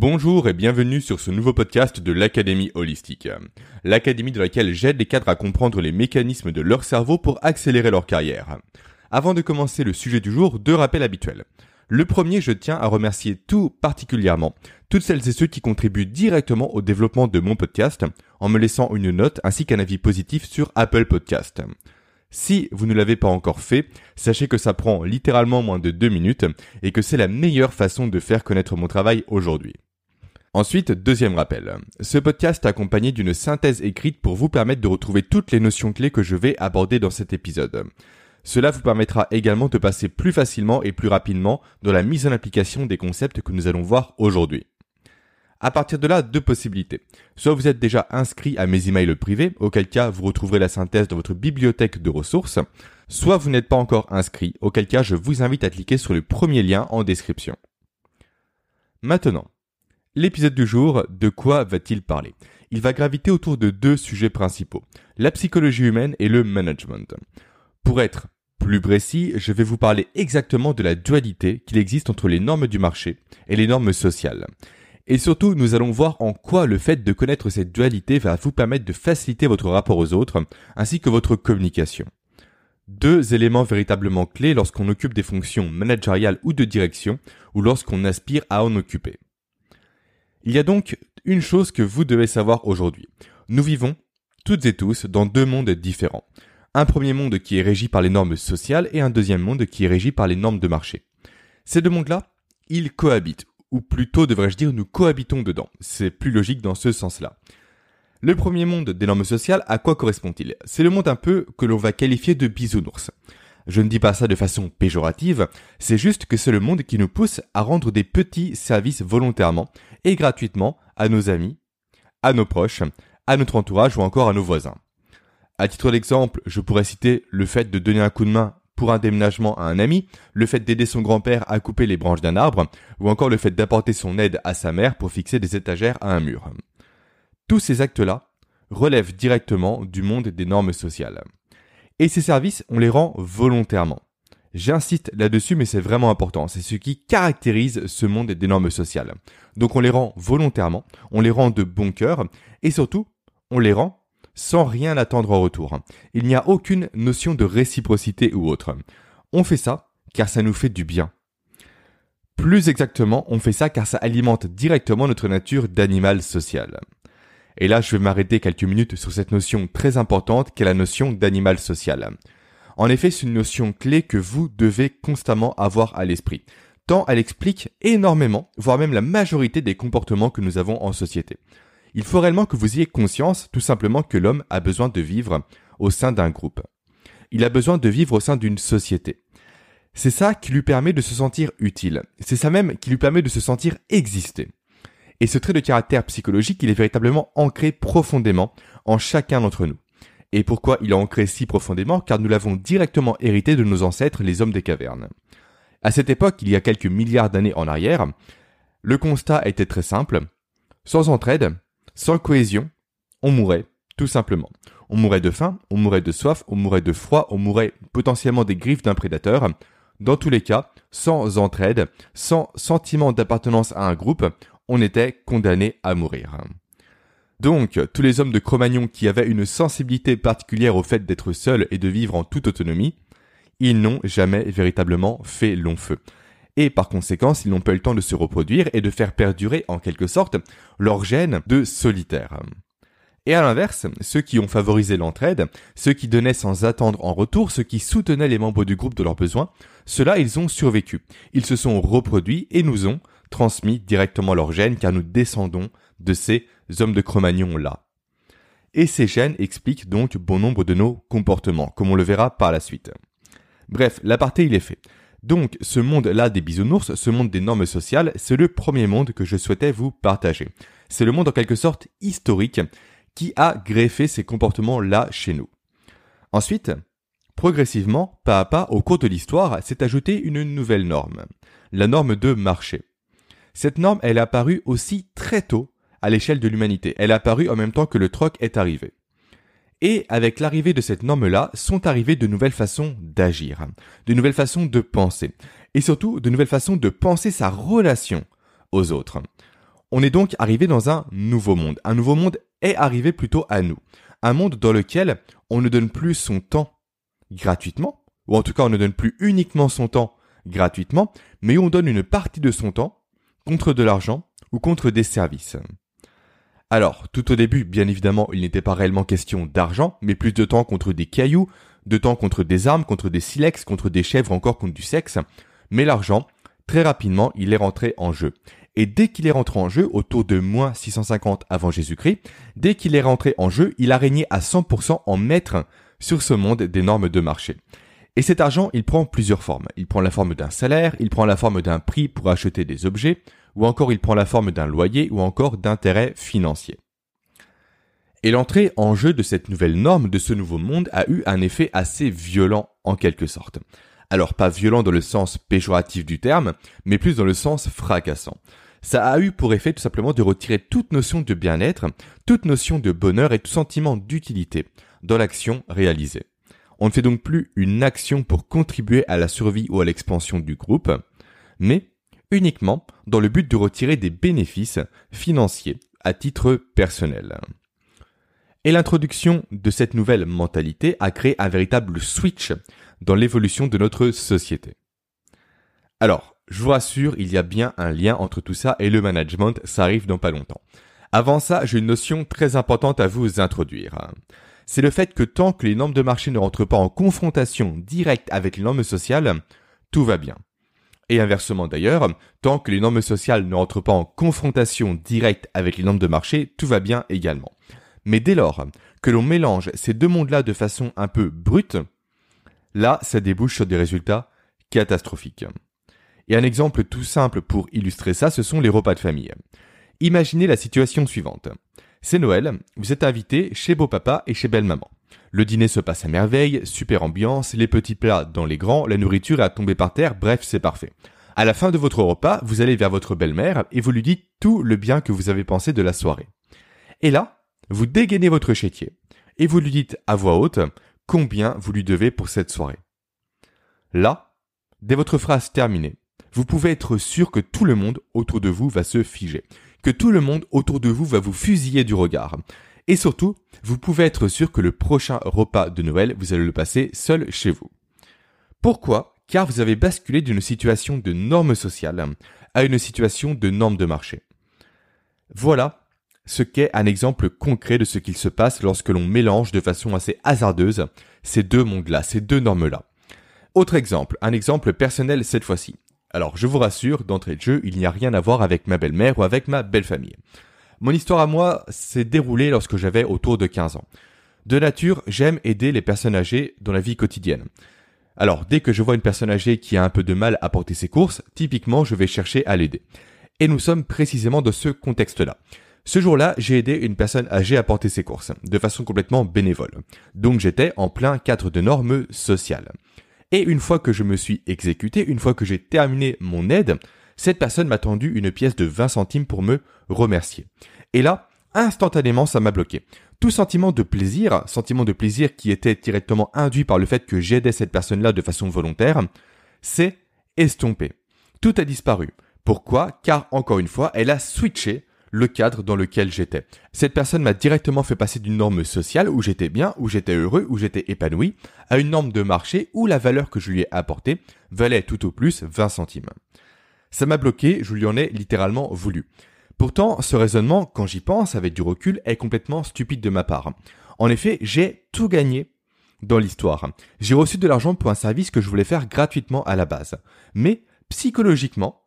Bonjour et bienvenue sur ce nouveau podcast de l'Académie Holistique. L'académie de laquelle j'aide les cadres à comprendre les mécanismes de leur cerveau pour accélérer leur carrière. Avant de commencer le sujet du jour, deux rappels habituels. Le premier, je tiens à remercier tout particulièrement toutes celles et ceux qui contribuent directement au développement de mon podcast en me laissant une note ainsi qu'un avis positif sur Apple Podcast. Si vous ne l'avez pas encore fait, sachez que ça prend littéralement moins de deux minutes et que c'est la meilleure façon de faire connaître mon travail aujourd'hui. Ensuite, deuxième rappel. Ce podcast est accompagné d'une synthèse écrite pour vous permettre de retrouver toutes les notions clés que je vais aborder dans cet épisode. Cela vous permettra également de passer plus facilement et plus rapidement dans la mise en application des concepts que nous allons voir aujourd'hui. À partir de là, deux possibilités. Soit vous êtes déjà inscrit à mes emails privés, auquel cas vous retrouverez la synthèse dans votre bibliothèque de ressources, soit vous n'êtes pas encore inscrit, auquel cas je vous invite à cliquer sur le premier lien en description. Maintenant, l'épisode du jour, de quoi va-t-il parler? Il va graviter autour de deux sujets principaux, la psychologie humaine et le management. Pour être plus précis, je vais vous parler exactement de la dualité qu'il existe entre les normes du marché et les normes sociales. Et surtout, nous allons voir en quoi le fait de connaître cette dualité va vous permettre de faciliter votre rapport aux autres, ainsi que votre communication. Deux éléments véritablement clés lorsqu'on occupe des fonctions managériales ou de direction, ou lorsqu'on aspire à en occuper. Il y a donc une chose que vous devez savoir aujourd'hui. Nous vivons, toutes et tous, dans deux mondes différents. Un premier monde qui est régi par les normes sociales et un deuxième monde qui est régi par les normes de marché. Ces deux mondes-là, ils cohabitent, ou plutôt devrais-je dire nous cohabitons dedans. C'est plus logique dans ce sens-là. Le premier monde des normes sociales, à quoi correspond-il? C'est le monde un peu que l'on va qualifier de bisounours. Je ne dis pas ça de façon péjorative, c'est juste que c'est le monde qui nous pousse à rendre des petits services volontairement et gratuitement à nos amis, à nos proches, à notre entourage ou encore à nos voisins. À titre d'exemple, je pourrais citer le fait de donner un coup de main pour un déménagement à un ami, le fait d'aider son grand-père à couper les branches d'un arbre, ou encore le fait d'apporter son aide à sa mère pour fixer des étagères à un mur. Tous ces actes-là relèvent directement du monde des normes sociales. Et ces services, on les rend volontairement. J'insiste là-dessus, mais c'est vraiment important. C'est ce qui caractérise ce monde des normes sociales. Donc on les rend volontairement, on les rend de bon cœur, et surtout, on les rend sans rien attendre en retour. Il n'y a aucune notion de réciprocité ou autre. On fait ça car ça nous fait du bien. Plus exactement, on fait ça car ça alimente directement notre nature d'animal social. Et là, je vais m'arrêter quelques minutes sur cette notion très importante qu'est la notion d'animal social. En effet, c'est une notion clé que vous devez constamment avoir à l'esprit, tant elle explique énormément, voire même la majorité des comportements que nous avons en société il faut réellement que vous ayez conscience tout simplement que l'homme a besoin de vivre au sein d'un groupe. Il a besoin de vivre au sein d'une société. C'est ça qui lui permet de se sentir utile. C'est ça même qui lui permet de se sentir exister. Et ce trait de caractère psychologique, il est véritablement ancré profondément en chacun d'entre nous. Et pourquoi il est ancré si profondément? Car nous l'avons directement hérité de nos ancêtres, les hommes des cavernes. À cette époque, il y a quelques milliards d'années en arrière, le constat était très simple. Sans entraide, sans cohésion, on mourrait, tout simplement. On mourrait de faim, on mourrait de soif, on mourrait de froid, on mourrait potentiellement des griffes d'un prédateur. Dans tous les cas, sans entraide, sans sentiment d'appartenance à un groupe, on était condamné à mourir. Donc, tous les hommes de Cro-Magnon qui avaient une sensibilité particulière au fait d'être seuls et de vivre en toute autonomie, ils n'ont jamais véritablement fait long feu et par conséquent ils n'ont pas eu le temps de se reproduire et de faire perdurer en quelque sorte leur gène de solitaire. Et à l'inverse, ceux qui ont favorisé l'entraide, ceux qui donnaient sans attendre en retour, ceux qui soutenaient les membres du groupe de leurs besoins, ceux-là, ils ont survécu. Ils se sont reproduits et nous ont transmis directement leurs gènes car nous descendons de ces hommes de Cro-Magnon-là. Et ces gènes expliquent donc bon nombre de nos comportements, comme on le verra par la suite. Bref, l'aparté il est fait. Donc, ce monde-là des bisounours, ce monde des normes sociales, c'est le premier monde que je souhaitais vous partager. C'est le monde en quelque sorte historique qui a greffé ces comportements-là chez nous. Ensuite, progressivement, pas à pas, au cours de l'histoire, s'est ajoutée une nouvelle norme. La norme de marché. Cette norme, elle est apparue aussi très tôt à l'échelle de l'humanité. Elle est apparue en même temps que le troc est arrivé. Et avec l'arrivée de cette norme-là, sont arrivées de nouvelles façons d'agir, de nouvelles façons de penser, et surtout de nouvelles façons de penser sa relation aux autres. On est donc arrivé dans un nouveau monde. Un nouveau monde est arrivé plutôt à nous. Un monde dans lequel on ne donne plus son temps gratuitement, ou en tout cas on ne donne plus uniquement son temps gratuitement, mais on donne une partie de son temps contre de l'argent ou contre des services. Alors, tout au début, bien évidemment, il n'était pas réellement question d'argent, mais plus de temps contre des cailloux, de temps contre des armes, contre des silex, contre des chèvres, encore contre du sexe. Mais l'argent, très rapidement, il est rentré en jeu. Et dès qu'il est rentré en jeu, autour de moins 650 avant Jésus-Christ, dès qu'il est rentré en jeu, il a régné à 100% en maître sur ce monde des normes de marché. Et cet argent, il prend plusieurs formes. Il prend la forme d'un salaire, il prend la forme d'un prix pour acheter des objets, ou encore il prend la forme d'un loyer, ou encore d'intérêts financiers. Et l'entrée en jeu de cette nouvelle norme, de ce nouveau monde, a eu un effet assez violent en quelque sorte. Alors pas violent dans le sens péjoratif du terme, mais plus dans le sens fracassant. Ça a eu pour effet tout simplement de retirer toute notion de bien-être, toute notion de bonheur et tout sentiment d'utilité dans l'action réalisée. On ne fait donc plus une action pour contribuer à la survie ou à l'expansion du groupe, mais uniquement dans le but de retirer des bénéfices financiers à titre personnel. Et l'introduction de cette nouvelle mentalité a créé un véritable switch dans l'évolution de notre société. Alors, je vous rassure, il y a bien un lien entre tout ça et le management, ça arrive dans pas longtemps. Avant ça, j'ai une notion très importante à vous introduire c'est le fait que tant que les normes de marché ne rentrent pas en confrontation directe avec les normes sociales, tout va bien. Et inversement d'ailleurs, tant que les normes sociales ne rentrent pas en confrontation directe avec les normes de marché, tout va bien également. Mais dès lors que l'on mélange ces deux mondes-là de façon un peu brute, là, ça débouche sur des résultats catastrophiques. Et un exemple tout simple pour illustrer ça, ce sont les repas de famille. Imaginez la situation suivante. C'est Noël, vous êtes invité chez beau-papa et chez belle-maman. Le dîner se passe à merveille, super ambiance, les petits plats dans les grands, la nourriture est à tomber par terre, bref, c'est parfait. À la fin de votre repas, vous allez vers votre belle-mère et vous lui dites tout le bien que vous avez pensé de la soirée. Et là, vous dégainez votre chétier et vous lui dites à voix haute combien vous lui devez pour cette soirée. Là, dès votre phrase terminée, vous pouvez être sûr que tout le monde autour de vous va se figer que tout le monde autour de vous va vous fusiller du regard. Et surtout, vous pouvez être sûr que le prochain repas de Noël, vous allez le passer seul chez vous. Pourquoi? Car vous avez basculé d'une situation de norme sociale à une situation de norme de marché. Voilà ce qu'est un exemple concret de ce qu'il se passe lorsque l'on mélange de façon assez hasardeuse ces deux mondes-là, ces deux normes-là. Autre exemple, un exemple personnel cette fois-ci. Alors, je vous rassure, d'entrée de jeu, il n'y a rien à voir avec ma belle-mère ou avec ma belle-famille. Mon histoire à moi s'est déroulée lorsque j'avais autour de 15 ans. De nature, j'aime aider les personnes âgées dans la vie quotidienne. Alors, dès que je vois une personne âgée qui a un peu de mal à porter ses courses, typiquement, je vais chercher à l'aider. Et nous sommes précisément dans ce contexte-là. Ce jour-là, j'ai aidé une personne âgée à porter ses courses, de façon complètement bénévole. Donc j'étais en plein cadre de normes sociales. Et une fois que je me suis exécuté, une fois que j'ai terminé mon aide, cette personne m'a tendu une pièce de 20 centimes pour me remercier. Et là, instantanément, ça m'a bloqué. Tout sentiment de plaisir, sentiment de plaisir qui était directement induit par le fait que j'aidais cette personne-là de façon volontaire, s'est estompé. Tout a disparu. Pourquoi? Car encore une fois, elle a switché le cadre dans lequel j'étais. Cette personne m'a directement fait passer d'une norme sociale où j'étais bien, où j'étais heureux, où j'étais épanoui, à une norme de marché où la valeur que je lui ai apportée valait tout au plus 20 centimes. Ça m'a bloqué, je lui en ai littéralement voulu. Pourtant, ce raisonnement, quand j'y pense avec du recul, est complètement stupide de ma part. En effet, j'ai tout gagné dans l'histoire. J'ai reçu de l'argent pour un service que je voulais faire gratuitement à la base. Mais, psychologiquement,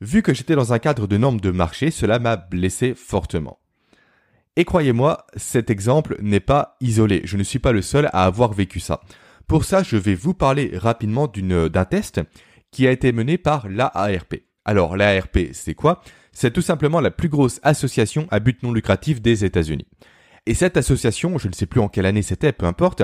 Vu que j'étais dans un cadre de normes de marché, cela m'a blessé fortement. Et croyez-moi, cet exemple n'est pas isolé. Je ne suis pas le seul à avoir vécu ça. Pour ça, je vais vous parler rapidement d'un test qui a été mené par l'AARP. Alors, l'AARP, c'est quoi? C'est tout simplement la plus grosse association à but non lucratif des États-Unis. Et cette association, je ne sais plus en quelle année c'était, peu importe,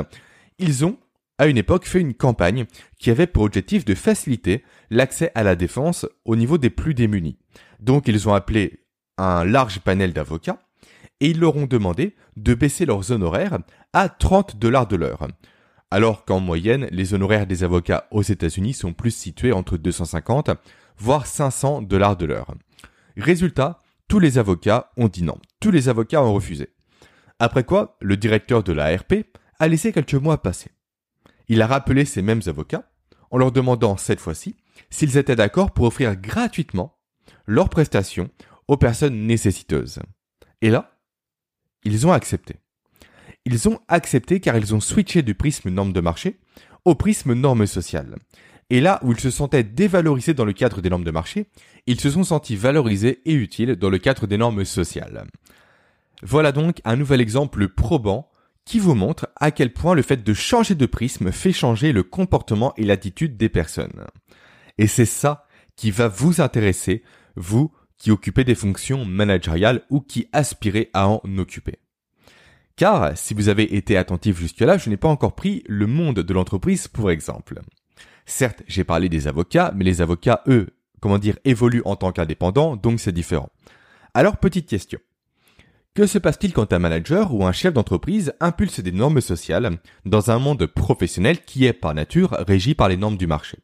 ils ont à une époque fait une campagne qui avait pour objectif de faciliter l'accès à la défense au niveau des plus démunis. Donc ils ont appelé un large panel d'avocats et ils leur ont demandé de baisser leurs honoraires à 30 dollars de l'heure. Alors qu'en moyenne, les honoraires des avocats aux États-Unis sont plus situés entre 250 voire 500 dollars de l'heure. Résultat, tous les avocats ont dit non. Tous les avocats ont refusé. Après quoi, le directeur de l'ARP a laissé quelques mois passer. Il a rappelé ces mêmes avocats en leur demandant cette fois-ci s'ils étaient d'accord pour offrir gratuitement leurs prestations aux personnes nécessiteuses. Et là, ils ont accepté. Ils ont accepté car ils ont switché du prisme norme de marché au prisme norme sociale. Et là où ils se sentaient dévalorisés dans le cadre des normes de marché, ils se sont sentis valorisés et utiles dans le cadre des normes sociales. Voilà donc un nouvel exemple probant qui vous montre à quel point le fait de changer de prisme fait changer le comportement et l'attitude des personnes. Et c'est ça qui va vous intéresser, vous qui occupez des fonctions managériales ou qui aspirez à en occuper. Car si vous avez été attentif jusque-là, je n'ai pas encore pris le monde de l'entreprise pour exemple. Certes, j'ai parlé des avocats, mais les avocats, eux, comment dire, évoluent en tant qu'indépendants, donc c'est différent. Alors, petite question. Que se passe-t-il quand un manager ou un chef d'entreprise impulse des normes sociales dans un monde professionnel qui est par nature régi par les normes du marché?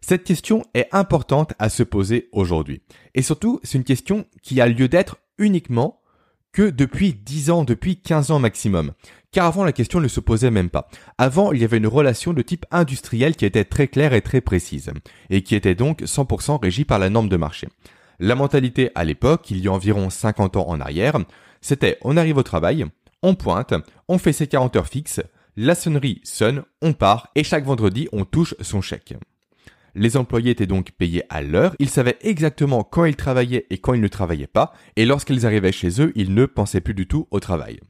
Cette question est importante à se poser aujourd'hui. Et surtout, c'est une question qui a lieu d'être uniquement que depuis 10 ans, depuis 15 ans maximum. Car avant, la question ne se posait même pas. Avant, il y avait une relation de type industriel qui était très claire et très précise, et qui était donc 100% régie par la norme de marché. La mentalité à l'époque, il y a environ 50 ans en arrière, c'était on arrive au travail, on pointe, on fait ses 40 heures fixes, la sonnerie sonne, on part et chaque vendredi on touche son chèque. Les employés étaient donc payés à l'heure, ils savaient exactement quand ils travaillaient et quand ils ne travaillaient pas, et lorsqu'ils arrivaient chez eux, ils ne pensaient plus du tout au travail.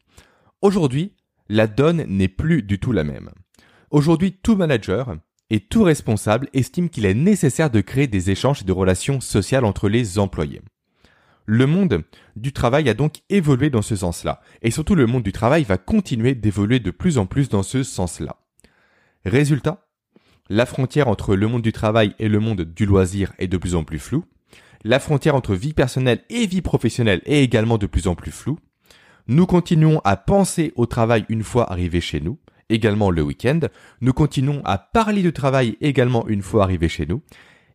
Aujourd'hui, la donne n'est plus du tout la même. Aujourd'hui, tout manager, et tout responsable estime qu'il est nécessaire de créer des échanges et de relations sociales entre les employés. Le monde du travail a donc évolué dans ce sens-là, et surtout le monde du travail va continuer d'évoluer de plus en plus dans ce sens-là. Résultat, la frontière entre le monde du travail et le monde du loisir est de plus en plus floue, la frontière entre vie personnelle et vie professionnelle est également de plus en plus floue, nous continuons à penser au travail une fois arrivé chez nous, également le week-end. Nous continuons à parler de travail également une fois arrivé chez nous.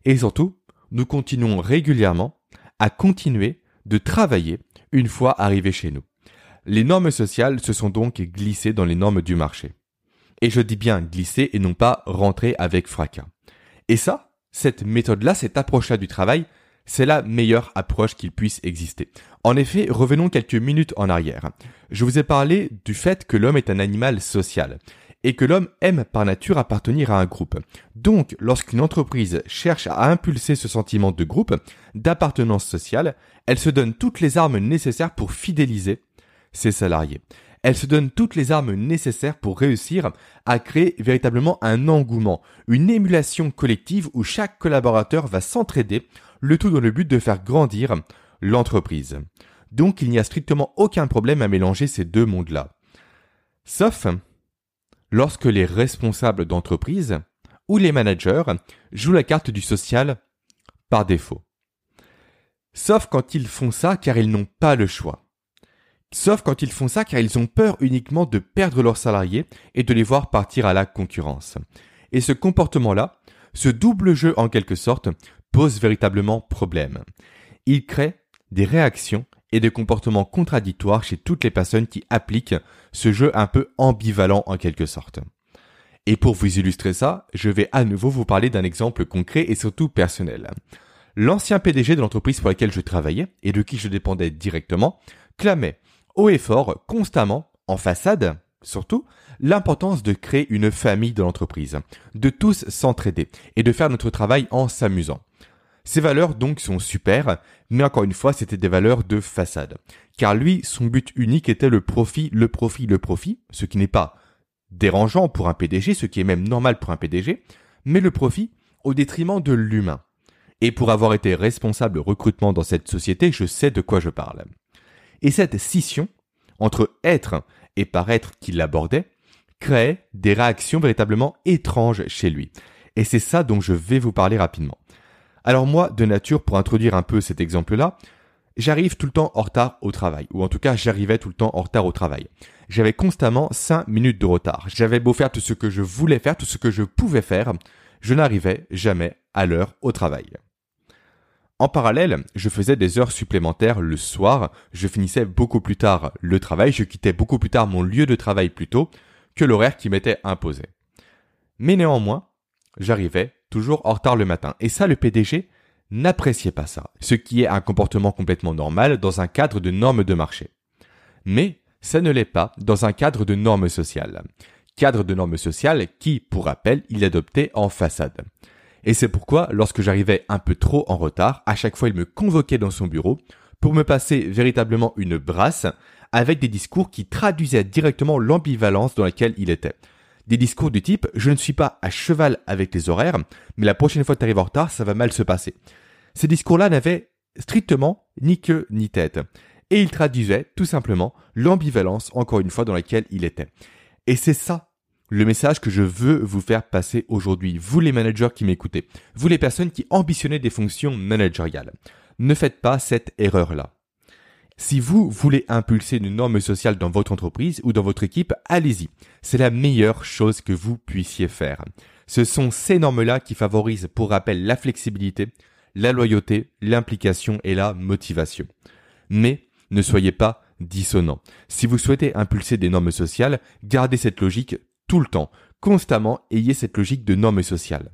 Et surtout, nous continuons régulièrement à continuer de travailler une fois arrivé chez nous. Les normes sociales se sont donc glissées dans les normes du marché. Et je dis bien glisser et non pas rentrer avec fracas. Et ça, cette méthode-là, cette approche-là du travail, c'est la meilleure approche qu'il puisse exister. En effet, revenons quelques minutes en arrière. Je vous ai parlé du fait que l'homme est un animal social et que l'homme aime par nature appartenir à un groupe. Donc, lorsqu'une entreprise cherche à impulser ce sentiment de groupe, d'appartenance sociale, elle se donne toutes les armes nécessaires pour fidéliser ses salariés. Elle se donne toutes les armes nécessaires pour réussir à créer véritablement un engouement, une émulation collective où chaque collaborateur va s'entraider le tout dans le but de faire grandir l'entreprise. Donc il n'y a strictement aucun problème à mélanger ces deux mondes-là. Sauf lorsque les responsables d'entreprise ou les managers jouent la carte du social par défaut. Sauf quand ils font ça car ils n'ont pas le choix. Sauf quand ils font ça car ils ont peur uniquement de perdre leurs salariés et de les voir partir à la concurrence. Et ce comportement-là, ce double jeu en quelque sorte, pose véritablement problème. Il crée des réactions et des comportements contradictoires chez toutes les personnes qui appliquent ce jeu un peu ambivalent en quelque sorte. Et pour vous illustrer ça, je vais à nouveau vous parler d'un exemple concret et surtout personnel. L'ancien PDG de l'entreprise pour laquelle je travaillais et de qui je dépendais directement clamait haut et fort, constamment, en façade, surtout, l'importance de créer une famille de l'entreprise, de tous s'entraider et de faire notre travail en s'amusant. Ces valeurs donc sont super, mais encore une fois, c'était des valeurs de façade. Car lui, son but unique était le profit, le profit, le profit, ce qui n'est pas dérangeant pour un PDG, ce qui est même normal pour un PDG, mais le profit au détriment de l'humain. Et pour avoir été responsable recrutement dans cette société, je sais de quoi je parle. Et cette scission entre être et paraître qu'il abordait créait des réactions véritablement étranges chez lui. Et c'est ça dont je vais vous parler rapidement. Alors moi, de nature, pour introduire un peu cet exemple-là, j'arrive tout le temps en retard au travail, ou en tout cas j'arrivais tout le temps en retard au travail. J'avais constamment 5 minutes de retard. J'avais beau faire tout ce que je voulais faire, tout ce que je pouvais faire, je n'arrivais jamais à l'heure au travail. En parallèle, je faisais des heures supplémentaires le soir, je finissais beaucoup plus tard le travail, je quittais beaucoup plus tard mon lieu de travail plus tôt que l'horaire qui m'était imposé. Mais néanmoins, j'arrivais toujours en retard le matin. Et ça, le PDG n'appréciait pas ça, ce qui est un comportement complètement normal dans un cadre de normes de marché. Mais ça ne l'est pas dans un cadre de normes sociales. Cadre de normes sociales qui, pour rappel, il adoptait en façade. Et c'est pourquoi, lorsque j'arrivais un peu trop en retard, à chaque fois il me convoquait dans son bureau pour me passer véritablement une brasse avec des discours qui traduisaient directement l'ambivalence dans laquelle il était. Des discours du type je ne suis pas à cheval avec les horaires, mais la prochaine fois que tu arrives en retard, ça va mal se passer. Ces discours-là n'avaient strictement ni queue ni tête. Et il traduisait tout simplement l'ambivalence, encore une fois, dans laquelle il était. Et c'est ça le message que je veux vous faire passer aujourd'hui, vous les managers qui m'écoutez, vous les personnes qui ambitionnez des fonctions managériales. Ne faites pas cette erreur-là. Si vous voulez impulser une norme sociale dans votre entreprise ou dans votre équipe, allez-y. C'est la meilleure chose que vous puissiez faire. Ce sont ces normes-là qui favorisent, pour rappel, la flexibilité, la loyauté, l'implication et la motivation. Mais ne soyez pas dissonant. Si vous souhaitez impulser des normes sociales, gardez cette logique tout le temps, constamment, ayez cette logique de normes sociales.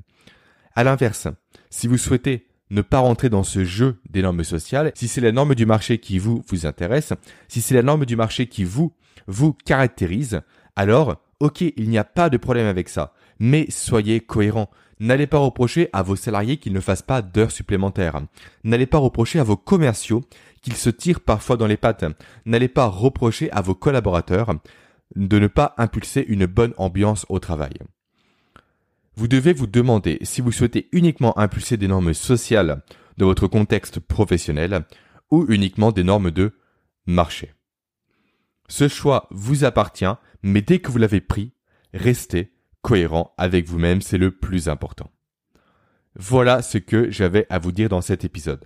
À l'inverse, si vous souhaitez ne pas rentrer dans ce jeu des normes sociales, si c'est la norme du marché qui vous vous intéresse, si c'est la norme du marché qui vous vous caractérise, alors ok, il n'y a pas de problème avec ça, mais soyez cohérent. N'allez pas reprocher à vos salariés qu'ils ne fassent pas d'heures supplémentaires. N'allez pas reprocher à vos commerciaux qu'ils se tirent parfois dans les pattes. N'allez pas reprocher à vos collaborateurs de ne pas impulser une bonne ambiance au travail. Vous devez vous demander si vous souhaitez uniquement impulser des normes sociales de votre contexte professionnel ou uniquement des normes de marché. Ce choix vous appartient, mais dès que vous l'avez pris, restez cohérent avec vous-même, c'est le plus important. Voilà ce que j'avais à vous dire dans cet épisode.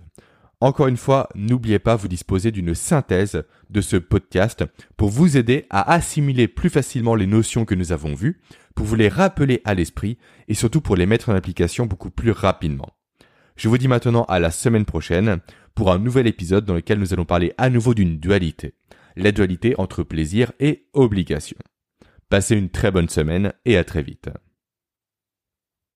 Encore une fois, n'oubliez pas, vous disposer d'une synthèse de ce podcast pour vous aider à assimiler plus facilement les notions que nous avons vues, pour vous les rappeler à l'esprit et surtout pour les mettre en application beaucoup plus rapidement. Je vous dis maintenant à la semaine prochaine pour un nouvel épisode dans lequel nous allons parler à nouveau d'une dualité. La dualité entre plaisir et obligation. Passez une très bonne semaine et à très vite.